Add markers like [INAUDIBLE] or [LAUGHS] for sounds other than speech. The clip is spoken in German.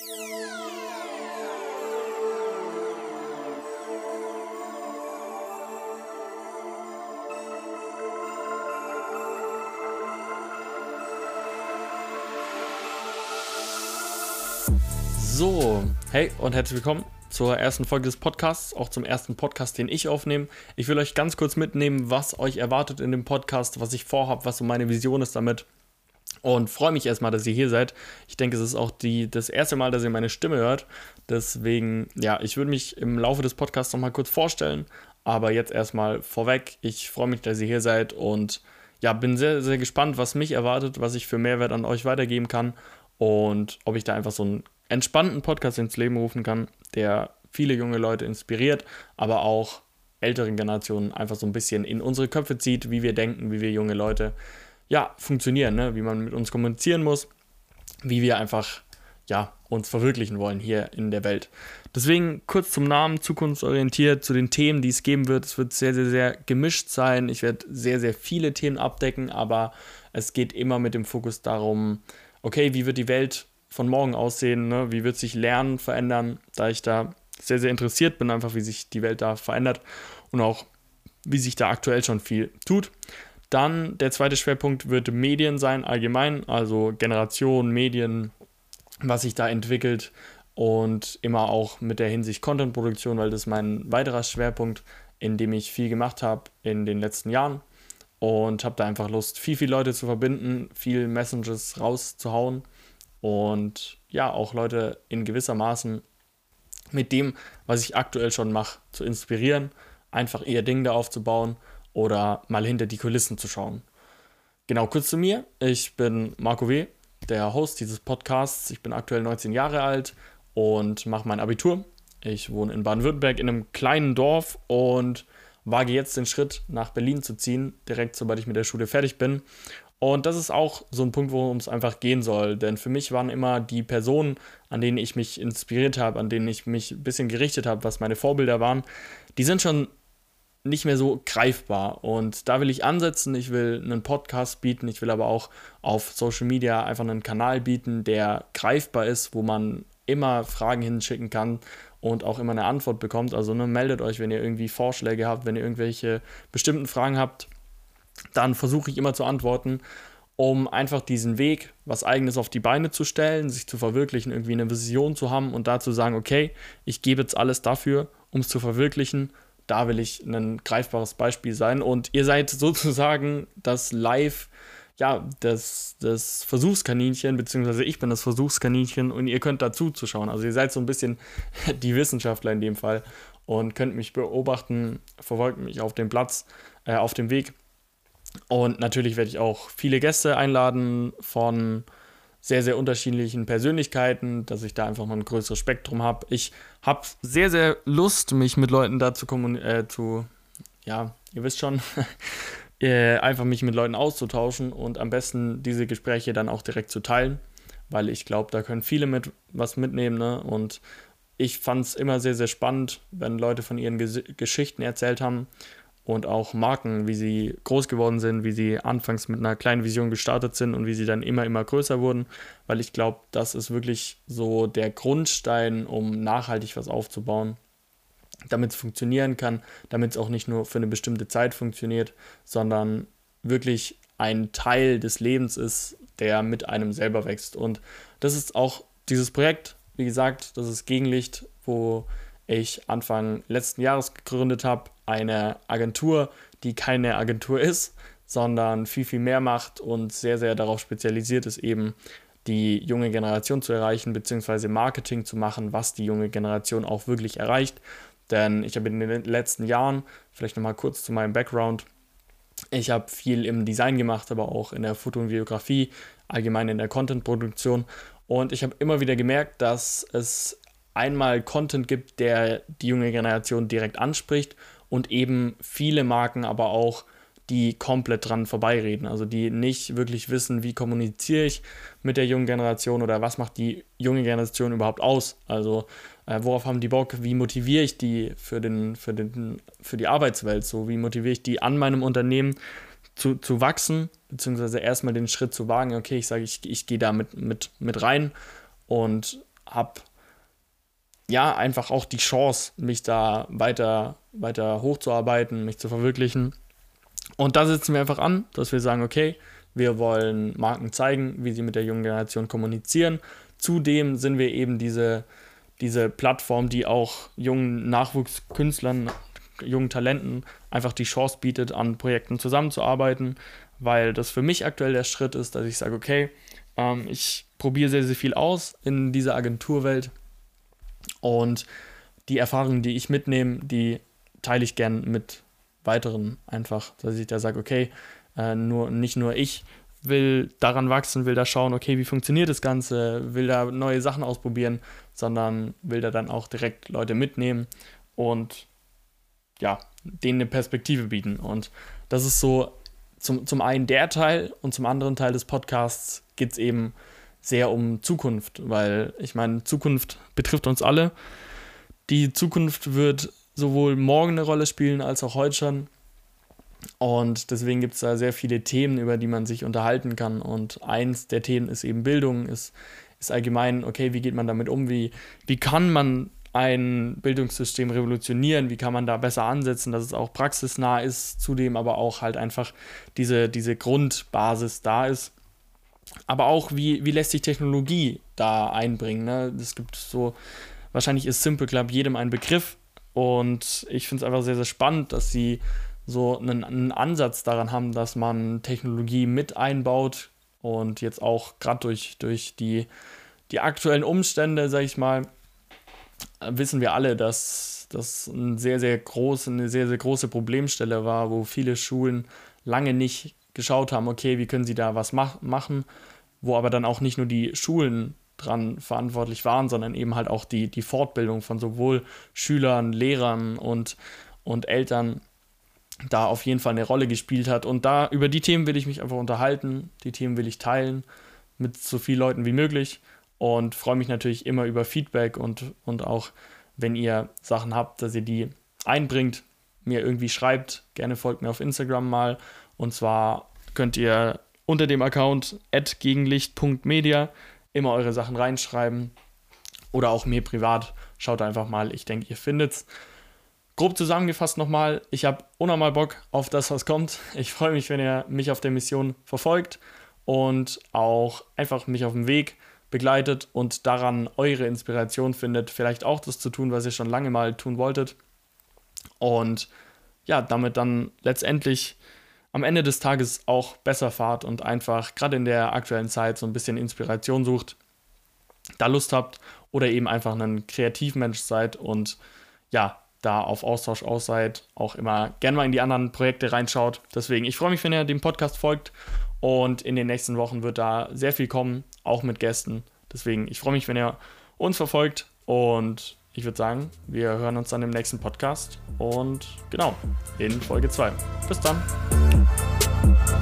So, hey und herzlich willkommen zur ersten Folge des Podcasts, auch zum ersten Podcast, den ich aufnehme. Ich will euch ganz kurz mitnehmen, was euch erwartet in dem Podcast, was ich vorhabe, was so meine Vision ist damit. Und freue mich erstmal, dass ihr hier seid. Ich denke, es ist auch die, das erste Mal, dass ihr meine Stimme hört. Deswegen, ja, ich würde mich im Laufe des Podcasts nochmal kurz vorstellen. Aber jetzt erstmal vorweg. Ich freue mich, dass ihr hier seid und ja, bin sehr, sehr gespannt, was mich erwartet, was ich für Mehrwert an euch weitergeben kann und ob ich da einfach so ein entspannten Podcast ins Leben rufen kann, der viele junge Leute inspiriert, aber auch älteren Generationen einfach so ein bisschen in unsere Köpfe zieht, wie wir denken, wie wir junge Leute ja funktionieren, ne? wie man mit uns kommunizieren muss, wie wir einfach ja uns verwirklichen wollen hier in der Welt. Deswegen kurz zum Namen, zukunftsorientiert, zu den Themen, die es geben wird. Es wird sehr, sehr, sehr gemischt sein. Ich werde sehr, sehr viele Themen abdecken, aber es geht immer mit dem Fokus darum, okay, wie wird die Welt von morgen aussehen, ne? wie wird sich Lernen verändern, da ich da sehr, sehr interessiert bin, einfach wie sich die Welt da verändert und auch wie sich da aktuell schon viel tut. Dann der zweite Schwerpunkt wird Medien sein, allgemein, also Generation, Medien, was sich da entwickelt und immer auch mit der Hinsicht Contentproduktion, weil das ist mein weiterer Schwerpunkt, in dem ich viel gemacht habe in den letzten Jahren und habe da einfach Lust, viel, viel Leute zu verbinden, viel Messages rauszuhauen und ja, auch Leute in gewisser Maßen mit dem, was ich aktuell schon mache, zu inspirieren, einfach ihr Ding da aufzubauen oder mal hinter die Kulissen zu schauen. Genau, kurz zu mir. Ich bin Marco W., der Host dieses Podcasts. Ich bin aktuell 19 Jahre alt und mache mein Abitur. Ich wohne in Baden-Württemberg in einem kleinen Dorf und wage jetzt den Schritt nach Berlin zu ziehen, direkt sobald ich mit der Schule fertig bin. Und das ist auch so ein Punkt, worum es einfach gehen soll. Denn für mich waren immer die Personen, an denen ich mich inspiriert habe, an denen ich mich ein bisschen gerichtet habe, was meine Vorbilder waren, die sind schon nicht mehr so greifbar. Und da will ich ansetzen. Ich will einen Podcast bieten. Ich will aber auch auf Social Media einfach einen Kanal bieten, der greifbar ist, wo man immer Fragen hinschicken kann und auch immer eine Antwort bekommt. Also ne, meldet euch, wenn ihr irgendwie Vorschläge habt, wenn ihr irgendwelche bestimmten Fragen habt dann versuche ich immer zu antworten, um einfach diesen Weg, was eigenes auf die Beine zu stellen, sich zu verwirklichen, irgendwie eine Vision zu haben und da zu sagen, okay, ich gebe jetzt alles dafür, um es zu verwirklichen. Da will ich ein greifbares Beispiel sein. Und ihr seid sozusagen das Live, ja, das, das Versuchskaninchen, beziehungsweise ich bin das Versuchskaninchen und ihr könnt dazu zuschauen. Also ihr seid so ein bisschen [LAUGHS] die Wissenschaftler in dem Fall und könnt mich beobachten, verfolgt mich auf dem Platz, äh, auf dem Weg und natürlich werde ich auch viele Gäste einladen von sehr, sehr unterschiedlichen Persönlichkeiten, dass ich da einfach mal ein größeres Spektrum habe. Ich habe sehr, sehr Lust, mich mit Leuten da zu äh, zu, ja, ihr wisst schon, [LAUGHS] äh, einfach mich mit Leuten auszutauschen und am besten diese Gespräche dann auch direkt zu teilen, weil ich glaube, da können viele mit was mitnehmen. Ne? Und ich fand es immer sehr, sehr spannend, wenn Leute von ihren Ges Geschichten erzählt haben und auch Marken, wie sie groß geworden sind, wie sie anfangs mit einer kleinen Vision gestartet sind und wie sie dann immer, immer größer wurden, weil ich glaube, das ist wirklich so der Grundstein, um nachhaltig was aufzubauen, damit es funktionieren kann, damit es auch nicht nur für eine bestimmte Zeit funktioniert, sondern wirklich ein Teil des Lebens ist, der mit einem selber wächst. Und das ist auch dieses Projekt, wie gesagt, das ist Gegenlicht, wo ich Anfang letzten Jahres gegründet habe, eine Agentur, die keine Agentur ist, sondern viel, viel mehr macht und sehr, sehr darauf spezialisiert ist, eben die junge Generation zu erreichen, beziehungsweise Marketing zu machen, was die junge Generation auch wirklich erreicht. Denn ich habe in den letzten Jahren, vielleicht nochmal kurz zu meinem Background, ich habe viel im Design gemacht, aber auch in der Foto- und Videografie, allgemein in der Content-Produktion. Und ich habe immer wieder gemerkt, dass es einmal Content gibt, der die junge Generation direkt anspricht und eben viele Marken aber auch, die komplett dran vorbeireden, also die nicht wirklich wissen, wie kommuniziere ich mit der jungen Generation oder was macht die junge Generation überhaupt aus. Also äh, worauf haben die Bock, wie motiviere ich die für, den, für, den, für die Arbeitswelt, so? Wie motiviere ich die an meinem Unternehmen zu, zu wachsen, beziehungsweise erstmal den Schritt zu wagen, okay, ich sage, ich, ich gehe da mit, mit, mit rein und habe ja einfach auch die Chance, mich da weiter, weiter hochzuarbeiten, mich zu verwirklichen. Und da setzen wir einfach an, dass wir sagen, okay, wir wollen Marken zeigen, wie sie mit der jungen Generation kommunizieren. Zudem sind wir eben diese, diese Plattform, die auch jungen Nachwuchskünstlern, jungen Talenten einfach die Chance bietet, an Projekten zusammenzuarbeiten, weil das für mich aktuell der Schritt ist, dass ich sage, okay, ähm, ich probiere sehr, sehr viel aus in dieser Agenturwelt und die Erfahrungen, die ich mitnehme, die teile ich gern mit weiteren einfach, dass ich da sage, okay, äh, nur, nicht nur ich will daran wachsen, will da schauen, okay, wie funktioniert das Ganze, will da neue Sachen ausprobieren, sondern will da dann auch direkt Leute mitnehmen und ja, denen eine Perspektive bieten. Und das ist so zum, zum einen der Teil und zum anderen Teil des Podcasts geht es eben sehr um Zukunft, weil ich meine, Zukunft betrifft uns alle. Die Zukunft wird sowohl morgen eine Rolle spielen als auch heute schon. Und deswegen gibt es da sehr viele Themen, über die man sich unterhalten kann. Und eins der Themen ist eben Bildung, ist, ist allgemein, okay, wie geht man damit um? Wie, wie kann man ein Bildungssystem revolutionieren? Wie kann man da besser ansetzen, dass es auch praxisnah ist, zudem aber auch halt einfach diese, diese Grundbasis da ist. Aber auch, wie, wie lässt sich Technologie da einbringen? Ne? Gibt so, wahrscheinlich ist Simple Club jedem ein Begriff. Und ich finde es einfach sehr, sehr spannend, dass sie so einen, einen Ansatz daran haben, dass man Technologie mit einbaut und jetzt auch gerade durch, durch die, die aktuellen Umstände, sage ich mal, wissen wir alle, dass das ein sehr, sehr groß, eine sehr, sehr große Problemstelle war, wo viele Schulen lange nicht geschaut haben, okay, wie können sie da was mach machen, wo aber dann auch nicht nur die Schulen dran verantwortlich waren, sondern eben halt auch die, die Fortbildung von sowohl Schülern, Lehrern und, und Eltern da auf jeden Fall eine Rolle gespielt hat. Und da über die Themen will ich mich einfach unterhalten, die Themen will ich teilen mit so vielen Leuten wie möglich und freue mich natürlich immer über Feedback und, und auch, wenn ihr Sachen habt, dass ihr die einbringt, mir irgendwie schreibt. Gerne folgt mir auf Instagram mal. Und zwar könnt ihr unter dem Account gegenlicht.media immer eure Sachen reinschreiben oder auch mir privat. Schaut einfach mal, ich denke, ihr findet's. Grob zusammengefasst nochmal, ich habe unnormal Bock auf das, was kommt. Ich freue mich, wenn ihr mich auf der Mission verfolgt und auch einfach mich auf dem Weg begleitet und daran eure Inspiration findet, vielleicht auch das zu tun, was ihr schon lange mal tun wolltet. Und ja, damit dann letztendlich am Ende des Tages auch besser fahrt und einfach gerade in der aktuellen Zeit so ein bisschen Inspiration sucht, da Lust habt oder eben einfach ein Kreativmensch seid und ja, da auf Austausch aus seid, auch immer gerne mal in die anderen Projekte reinschaut. Deswegen, ich freue mich, wenn ihr dem Podcast folgt und in den nächsten Wochen wird da sehr viel kommen, auch mit Gästen. Deswegen, ich freue mich, wenn ihr uns verfolgt und ich würde sagen, wir hören uns dann im nächsten Podcast und genau, in Folge 2. Bis dann. Bye.